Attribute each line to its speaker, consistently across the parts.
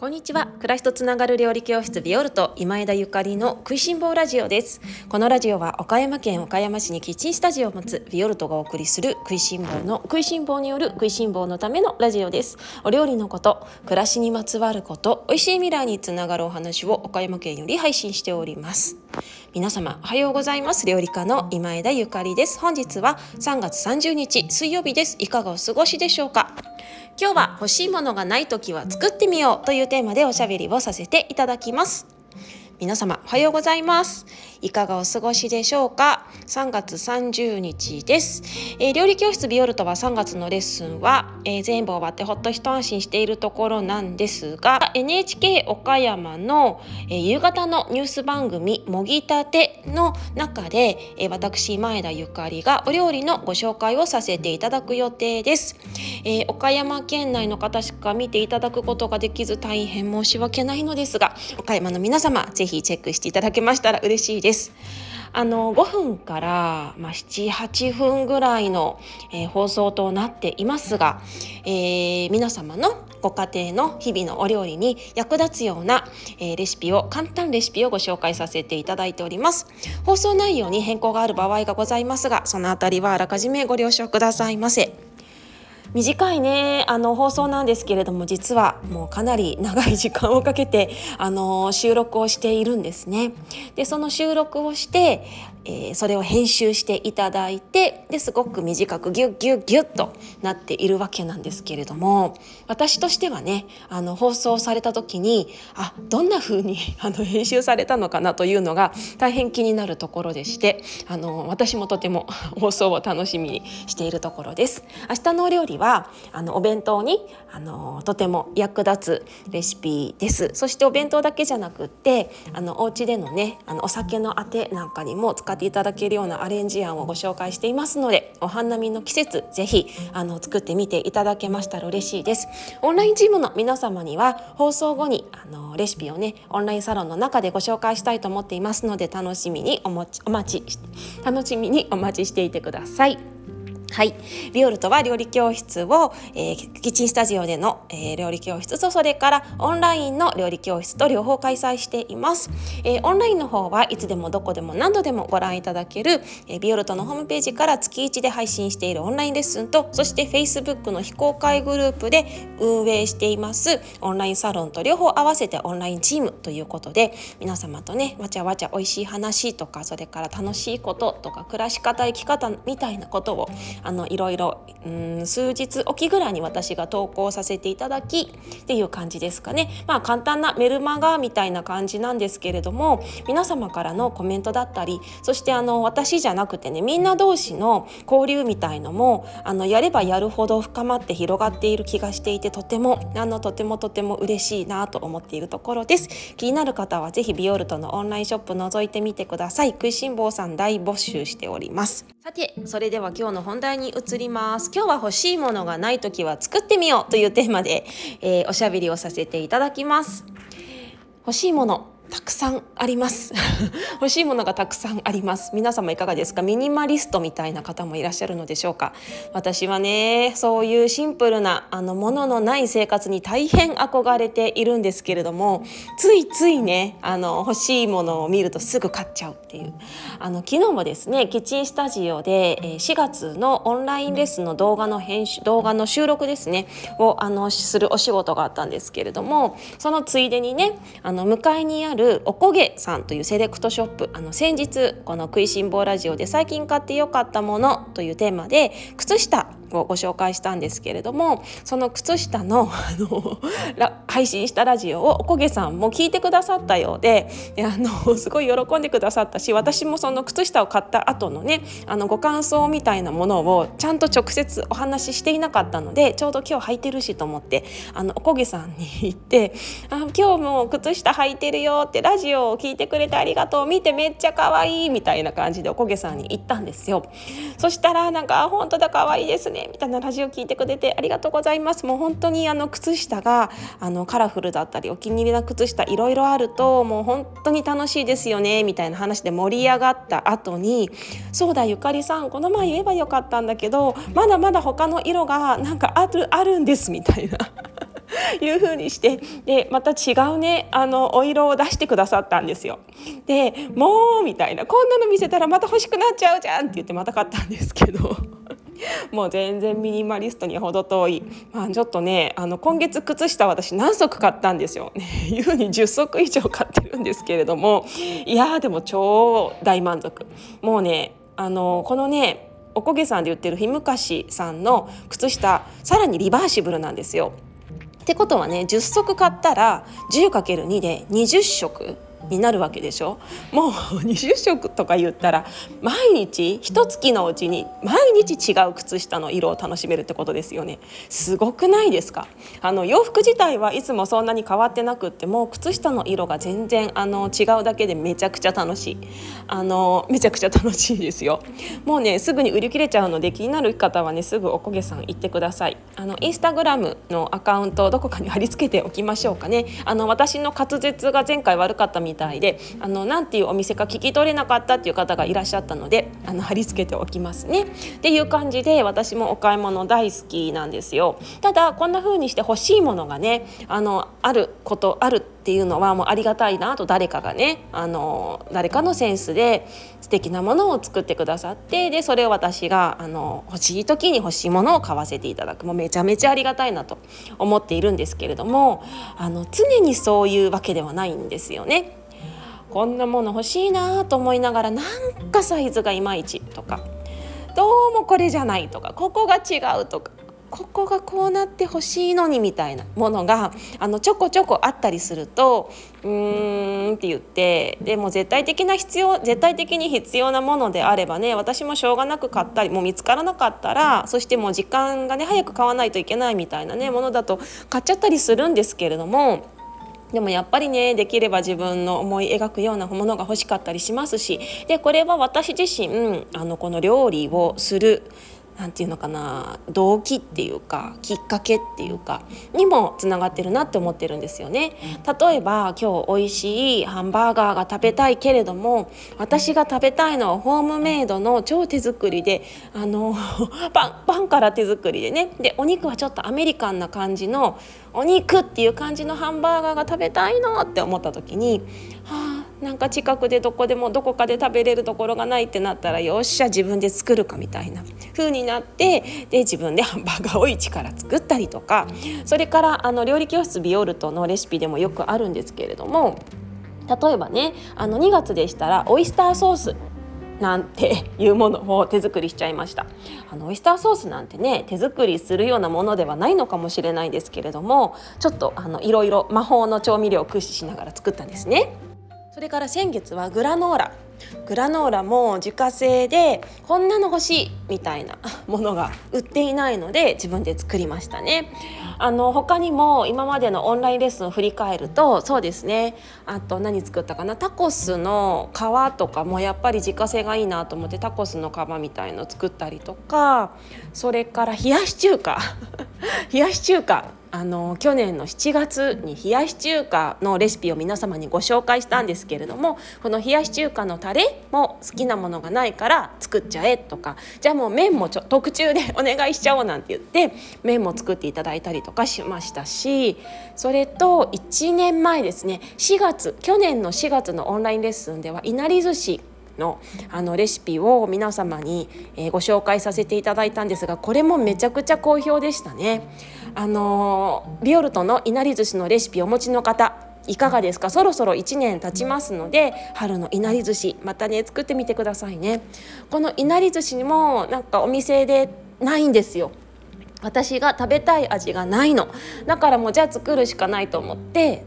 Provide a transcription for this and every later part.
Speaker 1: こんにちは。暮らしとつながる料理教室ビオルト今枝ゆかりの食いしん坊ラジオです。このラジオは岡山県岡山市にキッチンスタジオを持つビオルトがお送りする食いしん坊の食いしん坊による食いしん坊のためのラジオです。お料理のこと暮らしにまつわること美味しい未来につながるお話を岡山県より配信しております。皆様おはようございます。料理家の今枝ゆかりです。本日は3月30日水曜日です。いかがお過ごしでしょうか？今日は欲しいものがない時は作ってみようというテーマでおしゃべりをさせていただきます。皆様おはようございます。いかがお過ごしでしょうか？3月30日です、えー、料理教室ビオルトは3月のレッスンは、えー、全部終わってほっと一安心しているところなんですが NHK 岡山の、えー、夕方のニュース番組もぎたての中で、え私前田ゆかりがお料理のご紹介をさせていただく予定です、え岡山県内の方しか見ていただくことができず大変申し訳ないのですが岡山の皆様ぜひチェックしていただけましたら嬉しいです。ですあの5分から、まあ、78分ぐらいの、えー、放送となっていますが、えー、皆様のご家庭の日々のお料理に役立つような、えー、レシピを簡単レシピをご紹介させていただいております放送内容に変更がある場合がございますがそのあたりはあらかじめご了承くださいませ。短いねあの放送なんですけれども実はもうかなり長い時間をかけてあの収録をしているんですね。でその収録をして、えー、それを編集していただいてですごく短くギュッギュッギュッとなっているわけなんですけれども私としてはねあの放送された時にあどんな風に あの編集されたのかなというのが大変気になるところでしてあの私もとても 放送を楽しみにしているところです。明日のお料理はあのお弁当にあのとても役立つレシピですそしてお弁当だけじゃなくってあのお家でのねあのお酒のあてなんかにも使っていただけるようなアレンジ案をご紹介していますのでお花見の季節ぜひあの作ってみていただけましたら嬉しいですオンラインチームの皆様には放送後にあのレシピをねオンラインサロンの中でご紹介したいと思っていますので楽しみにお待ちお待ち楽しみにお待ちしていてください。はい、ビオルトは料理教室を、えー、キッチンスタジオでの、えー、料理教室とそれからオンラインの料理教室と両方開催しています、えー、オンラインの方はいつでもどこでも何度でもご覧いただける、えビオルトのホームページから月1で配信しているオンラインレッスンとそして Facebook の非公開グループで運営しています。オンラインサロンと両方合わせてオンラインチームということで皆様とねわちゃわちゃ美味しい話とかそれから楽しいこととか暮らし方生き方みたいなことをあのいろいろうん数日おきぐらいに私が投稿させていただきっていう感じですかね。まあ簡単なメルマガみたいな感じなんですけれども皆様からのコメントだったりそしてあの私じゃなくてねみんな同士の交流みたいのもあのやればやるほど深まって広がっている気がしていてとてもあのとてもとても嬉しいなと思っているところです。気になる方はぜひビオルトのオンラインショップ覗いてみてください。食いしん坊さん大募集しております。さてそれでは今日の本題に移ります。今日は欲しいものがない時は作ってみようというテーマで、えー、おしゃべりをさせていただきます。欲しいもの。たくさんあります。欲しいものがたくさんあります。皆様いかがですか？ミニマリストみたいな方もいらっしゃるのでしょうか？私はねそういうシンプルなあのもののない生活に大変憧れているんですけれどもついついねあの欲しいものを見るとすぐ買っちゃうっていう。あの昨日もですねキッチンスタジオで4月のオンラインレッスンの動画の編集動画の収録ですねをあのするお仕事があったんですけれどもそのついでにねあの向かいにあるるおこげさんというセレクトショップあの先日この「食いしん坊ラジオ」で最近買ってよかったものというテーマで靴下をご紹介したんですけれどもその靴下の あの配信したラジオをおこげさんも聞いてくださったようであのすごい喜んでくださったし私もその靴下を買った後のねあのご感想みたいなものをちゃんと直接お話ししていなかったのでちょうど今日履いてるしと思ってあのおこげさんに言って「あ今日も靴下履いてるよ」ってラジオを聞いてくれてありがとう見てめっちゃ可愛いみたいな感じでおこげさんに言ったんですよ。そしたらなんか「本当だ可愛いですね」ねみたいなラジオ聞いてくれてありがとうございますもう本当にあの靴下があのカラフルだったりお気に入りな靴下いろいろあるともう本当に楽しいですよねみたいな話で盛り上がった後にそうだゆかりさんこの前言えばよかったんだけどまだまだ他の色がなんかあるあるんですみたいな いう風にしてでまた違うねあのお色を出してくださったんですよ。でもうみたいなこんなの見せたらまた欲しくなっちゃうじゃんって言ってまた買ったんですけど。もう全然ミニマリストに程遠い、まあ、ちょっとねあの今月靴下私何足買ったんですよ、ね、いうに10足以上買ってるんですけれども。いやでも超大満足。もうねあのこのねおこげさんで売ってるひむかしさんの靴下さらにリバーシブルなんですよ。ってことはね10足買ったら 10×2 で20色になるわけでしょ？もう20色とか言ったら毎日一月のうちに毎日違う靴下の色を楽しめるってことですよね。すごくないですか？あの洋服自体はいつもそんなに変わってなくっても靴下の色が全然あの違うだけでめちゃくちゃ楽しい。あのめちゃくちゃ楽しいですよ。もうねすぐに売り切れちゃうので気になる方はねすぐおこげさん行ってください。あのインスタグラムのアカウントをどこかに貼り付けておきましょうかね。あの私の滑舌が前回悪かったみたいであのなんていうお店か聞き取れなかったっていう方がいらっしゃったのであの貼り付けておきますね。っていう感じで私もお買い物大好きなんですよ。ただこんな風にして欲しいものがねあのあることあるっていうのはもうありがたいなと誰かがねあの誰かのセンスで素敵なものを作ってくださってでそれを私があの欲しい時に欲しいものを買わせていただく。もうめちゃめちゃありがたいなと思っているんですけれどもあの常にそういうわけではないんですよね。こんなもの欲しいなと思いながらなんかサイズがいまいちとかどうもこれじゃないとかここが違うとかここがこうなってほしいのにみたいなものがあのちょこちょこあったりするとうーんって言ってでも絶対的な必要絶対的に必要なものであればね私もしょうがなく買ったりもう見つからなかったらそしてもう時間がね早く買わないといけないみたいなねものだと買っちゃったりするんですけれども。でもやっぱりねできれば自分の思い描くようなものが欲しかったりしますしでこれは私自身あのこの料理をする何て言うのかな動機っていうかきっかけっていうかにもつながってるなって思ってるんですよね。例えば今日美味しいハンバーガーが食べたいけれども私が食べたいのはホームメイドの超手作りであの パンパンから手作りでねでお肉はちょっとアメリカンな感じのお肉っていう感じのハンバーガーが食べたいのって思った時にはあなんか近くでどこでもどこかで食べれるところがないってなったらよっしゃ自分で作るかみたいな風になってで自分でハンバーガーを一から作ったりとかそれからあの料理教室ビオルトのレシピでもよくあるんですけれども例えばねあの2月でしたらオイスターソースなんていうものを手作りしちゃいましたあのオイスターソースなんてね手作りするようなものではないのかもしれないですけれどもちょっとあのいろいろ魔法の調味料を駆使しながら作ったんですね。それから先月はグラノーラ。グラノーラも自家製でこんなの欲しいみたいな ものが売っていないので自分で作りましたね。あの他にも今までのオンラインレッスンを振り返るとそうですね。あと何作ったかな？タコスの皮とかもやっぱり自家製がいいなと思ってタコスの皮みたいの作ったりとかそれから冷やし中華。冷やし中華あの去年の7月に冷やし中華のレシピを皆様にご紹介したんですけれどもこの冷やし中華のタレも好きなものがないから作っちゃえとかじゃあもう麺もちょ特注でお願いしちゃおうなんて言って麺も作っていただいたりとかしましたしそれと1年前ですね4月去年の4月のオンラインレッスンではいなり寿司のあのレシピを皆様に、えご紹介させていただいたんですがこれもめちゃくちゃ好評でしたね。あのビオルトのいなり寿司のレシピをお持ちの方いかがですか？そろそろ1年経ちますので春のいなり寿司またね作ってみてくださいね。このいなり寿司にもなんかお店でないんですよ。私が食べたい味がないの。だからもうじゃあ作るしかないと思って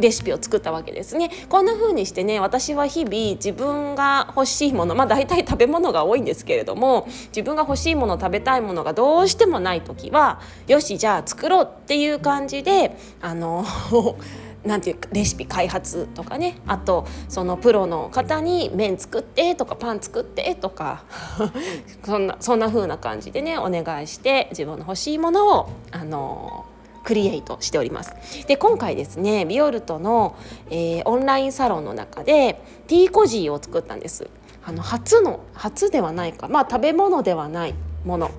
Speaker 1: レシピを作ったわけですね。こんな風にしてね私は日々自分が欲しいものまあ大体食べ物が多いんですけれども自分が欲しいもの食べたいものがどうしてもない時はよしじゃあ作ろうっていう感じであの なんていうかレシピ開発とかねあとそのプロの方に麺作ってとかパン作ってとか そんなそんな風な感じでねお願いして自分の欲しいものをあのクリエイトしております。で今回ですねビオルトの、えー、オンラインサロンの中でティーコジーを作ったんです。あの初の初ではないか。まあ食べ物ではないもの、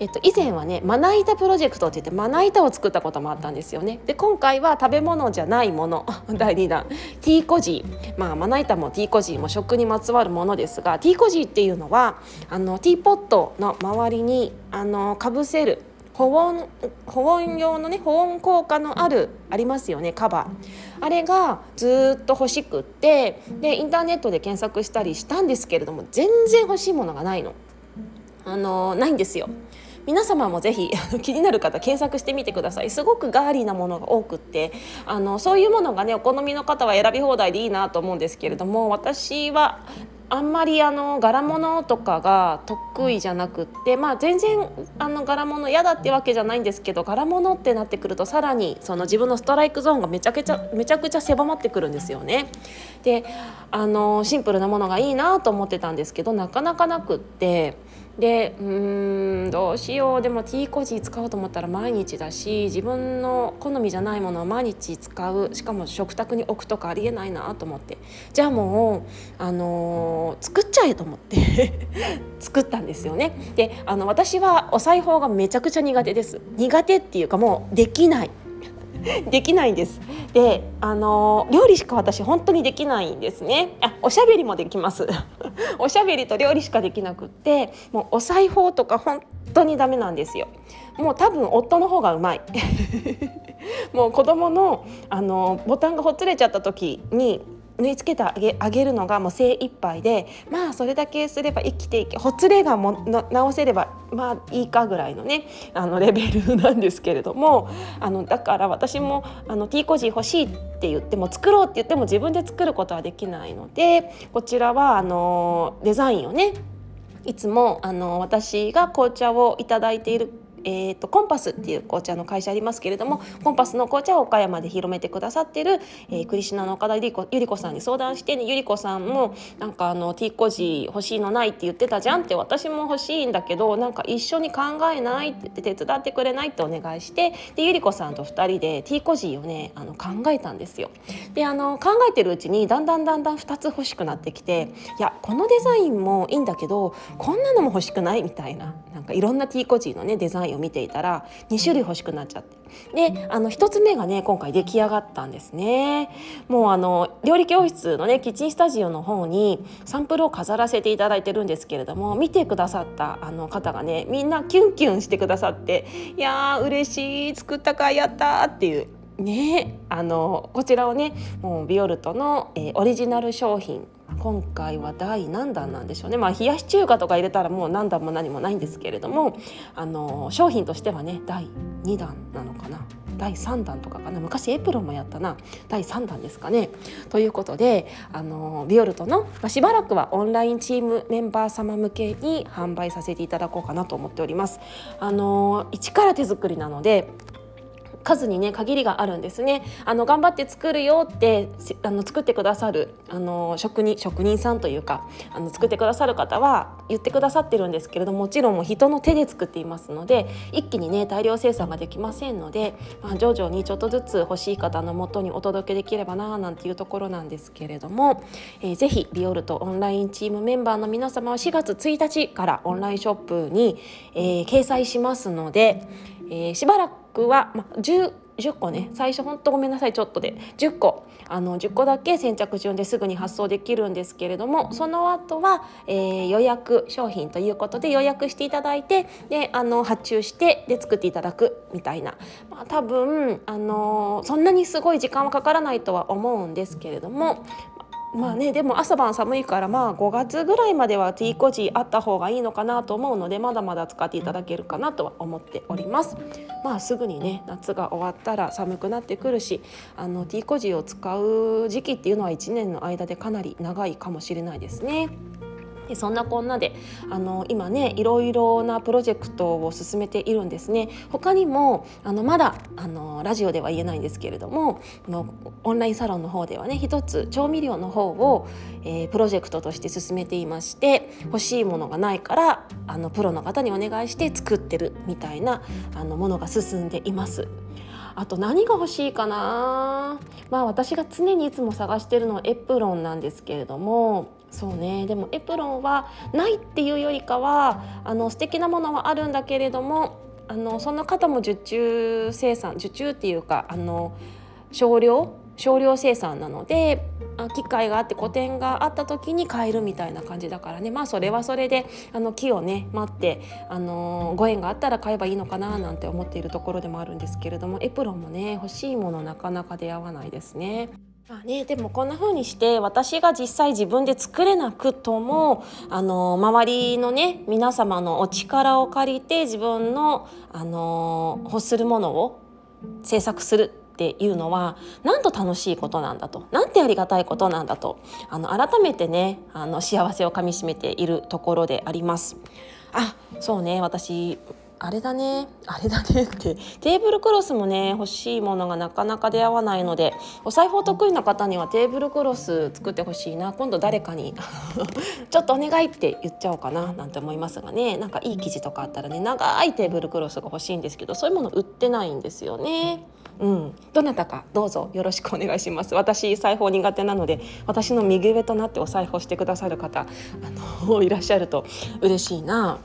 Speaker 1: えっと、以前はねまな板プロジェクトって言ってまな板を作ったこともあったんですよね。で今回は食べ物じゃないもの。第2弾。ティーコジー、まあ、まな板もティーコジーも食にまつわるものですがティーコジーっていうのはあのティーポットの周りにあのかぶせる保温保温用のね保温効果のあるありますよねカバー。あれがずっと欲しくってでインターネットで検索したりしたんですけれども全然欲しいものがないの。あのないんですよ。皆様もぜひ気になる方検索してみてください。すごくガーリーなものが多くってあのそういうものがねお好みの方は選び放題でいいなと思うんですけれども私はあんまりあの柄物とかが得意じゃなくってまあ全然あの柄物嫌だってわけじゃないんですけど柄物ってなってくるとさらにその自分のストライクゾーンがめちゃくちゃめちゃくちゃ狭まってくるんですよね。であのシンプルなものがいいなと思ってたんですけどなかなかなくって。でうーんどうしよう。でも T コージー使おうと思ったら毎日だし自分の好みじゃないものを毎日使う。しかも食卓に置くとかありえないなと思って。じゃあもう、あのー、作っちゃえと思って。作ったんですよね。であの私はお裁縫がめちゃくちゃ苦手です。苦手っていうかもうできない。できないんです。で、あの料理しか私本当にできないんですね。あ、おしゃべりもできます。おしゃべりと料理しかできなくって、もうお裁縫とか本当にダメなんですよ。もう多分夫の方がうまい。もう子供のあのボタンがほつれちゃった時に縫い付けてあげあげるのがもう精一杯でまあそれだけすれば生きていけほつれがも直せればまあいいかぐらいのねあのレベルなんですけれどもあのだから私もあの T コジ欲しいって言っても作ろうって言っても自分で作ることはできないのでこちらはあのデザインをねいつもあの私が紅茶をいただいているえーと、コンパスっていう紅茶の会社ありますけれどもコンパスの紅茶を岡山で広めてくださってる、えー、クリシナの岡田ゆり子ゆり子さんに相談して、ね、ゆり子さんもなんかあのティーコジ欲しいのないって言ってたじゃんって私も欲しいんだけどなんか一緒に考えないって手伝ってくれないってお願いしてでゆり子さんと2人でティーコジをねあの考えたんですよ。であの考えてるうちにだんだんだんだん2つ欲しくなってきていやこのデザインもいいんだけどこんなのも欲しくないみたいななんかいろんなティーコジーのねデザインを見ていたら2種類欲しくなっちゃってであの1つ目がね今回出来上がったんですねもうあの料理教室のねキッチンスタジオの方にサンプルを飾らせていただいてるんですけれども見てくださったあの方がねみんなキュンキュンしてくださって「いやー嬉しい作ったかやった!」っていうねあのこちらをねもうビオルトの、えー、オリジナル商品今回は第何弾なんでしょうねまあ冷やし中華とか入れたらもう何弾も何もないんですけれどもあの商品としてはね第2弾なのかな第3弾とかかな昔エプロンもやったな第3弾ですかね。ということであのビオルトの、まあ、しばらくはオンラインチームメンバー様向けに販売させていただこうかなと思っております。あの一から手作りなので数にね限りがあるんですね。あの頑張って作るよってあの作ってくださるあの職人職人さんというかあの作ってくださる方は言ってくださってるんですけれどももちろんも人の手で作っていますので一気にね大量生産ができませんので、まあ、徐々にちょっとずつ欲しい方のもとにお届けできればななんていうところなんですけれども、えー、ぜひビオルトオンラインチームメンバーの皆様は4月1日からオンラインショップに、えー、掲載しますので、えー、しばらくクは、まあ、10, 10個ね。最初ほんとごめんなさいちょっとで。10個。あの10個だけ先着順ですぐに発送できるんですけれどもその後は、えー、予約商品ということで予約していただいてであの発注してで作っていただくみたいな、まあ、多分あのそんなにすごい時間はかからないとは思うんですけれども、まあねでも朝晩寒いからまあ5月ぐらいまでは T コジあった方がいいのかなと思うのでまだまだ使っていただけるかなとは思っておりますまあすぐにね夏が終わったら寒くなってくるしあの T コジを使う時期っていうのは1年の間でかなり長いかもしれないですね。でそんなこんなであの今ねいろいろなプロジェクトを進めているんですね他にもあのまだあのラジオでは言えないんですけれどものオンラインサロンの方ではね一つ調味料の方を、えー、プロジェクトとして進めていまして欲しいものがないからあのプロの方にお願いして作ってるみたいなあのものが進んでいます。あと何が欲しいかなまあ私が常にいつも探してるのはエプロンなんですけれどもそうねでもエプロンはないっていうよりかはあの素敵なものはあるんだけれどもあのその方も受注生産受注っていうかあの少量少量生産なので機会があって個展があった時に買えるみたいな感じだからねまあそれはそれであの木をね待って、あのご縁があったら買えばいいのかななんて思っているところでもあるんですけれどもエプロンもね欲しいものなかなか出会わないですね。まあね、でもこんな風にして私が実際自分で作れなくともあの周りのね皆様のお力を借りて自分のあの欲するものを制作するっていうのはなんと楽しいことなんだとなんてありがたいことなんだとあの改めてねあの幸せをかみしめているところであります。あそうね私あれだね。あれだねって。テーブルクロスもね欲しいものがなかなか出会わないのでお裁縫得意な方にはテーブルクロス作ってほしいな。今度誰かに ちょっとお願いって言っちゃおうかななんて思いますがね。なんかいい生地とかあったらね長いテーブルクロスが欲しいんですけどそういうもの売ってないんですよね。うん、どなたかどうぞ。よろしくお願いします。私裁縫苦手なので私の右上となってお裁縫してくださる方あのいらっしゃると嬉しいな。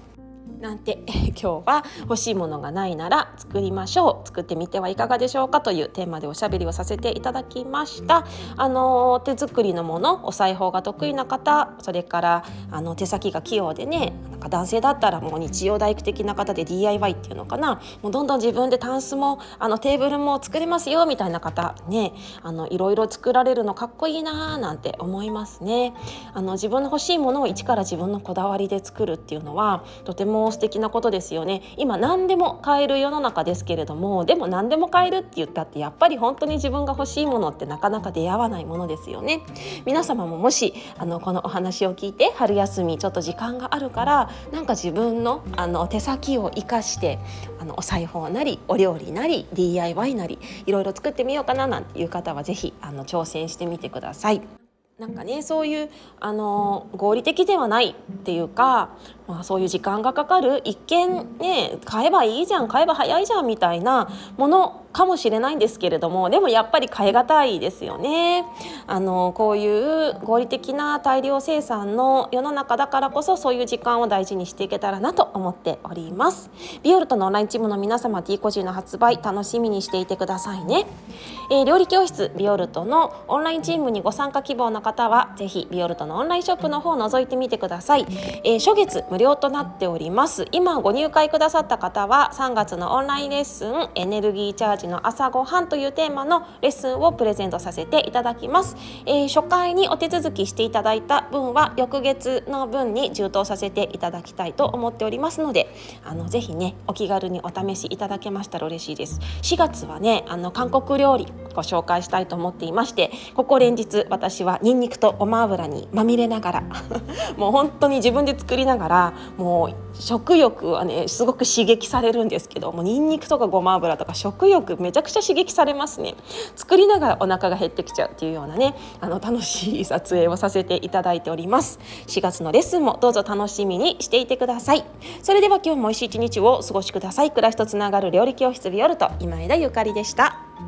Speaker 1: なんて 今日は欲しいものがないなら作りましょう。作ってみてはいかがでしょうかというテーマでおしゃべりをさせていただきました。あの手作りのものお裁縫が得意な方それからあの手先が器用でねなんか男性だったらもう日曜大工的な方で DIY っていうのかな。もうどんどん自分でタンスもあのテーブルも作れますよみたいな方ねあのいろいろ作られるのかっこいいなーなんて思いますね。あの自分の欲しいものを一から自分のこだわりで作るっていうのはとても素敵なことですよね今何でも買える世の中ですけれどもでも何でも買えるって言ったってやっぱり本当に自分が欲しいものってなかなか出会わないものですよね皆様ももしあのこのお話を聞いて春休みちょっと時間があるからなんか自分のあの手先を生かしてあのお裁縫なりお料理なり DIY なりいろいろ作ってみようかななんていう方は是非あの挑戦してみてください。なんかねそういうあの合理的ではないっていうか、まあ、そういう時間がかかる。一見ね買えばいいじゃん買えば早いじゃんみたいなものかもしれないんですけれどもでもやっぱり変え難いですよね。あのこういう合理的な大量生産の世の中だからこそそういう時間を大事にしていけたらなと思っております。ビオルトのオンラインチームの皆様 T コジの発売楽しみにしていてくださいね、えー、料理教室ビオルトのオンラインチームにご参加希望の方はぜひビオルトのオンラインショップの方を覗いてみてください、えー、初月無料となっております。今ご入会くださった方は3月のオンラインレッスンエネルギーチャージの朝ごはんというテーマのレッスンをプレゼントさせていただきます、えー、初回にお手続きしていただいた分は翌月の分に充当させていただきたいと思っておりますのであのぜひねお気軽にお試しいただけましたら嬉しいです。4月はねあの韓国料理ご紹介したいと思っていましてここ連日私はニンニクとごま油にまみれながら もう本当に自分で作りながらもう食欲はねすごく刺激されるんですけどもニンニクとかごま油とか食欲めちゃくちゃ刺激されますね。作りながらお腹が減ってきちゃうっていうようなねあの楽しい撮影をさせていただいております。4月のレッスンもどうぞ楽しみにしていてください。それでは今日も美味しい一日をお過ごしください。暮らしとつながる料理教室ビオルト今枝ゆかりでした。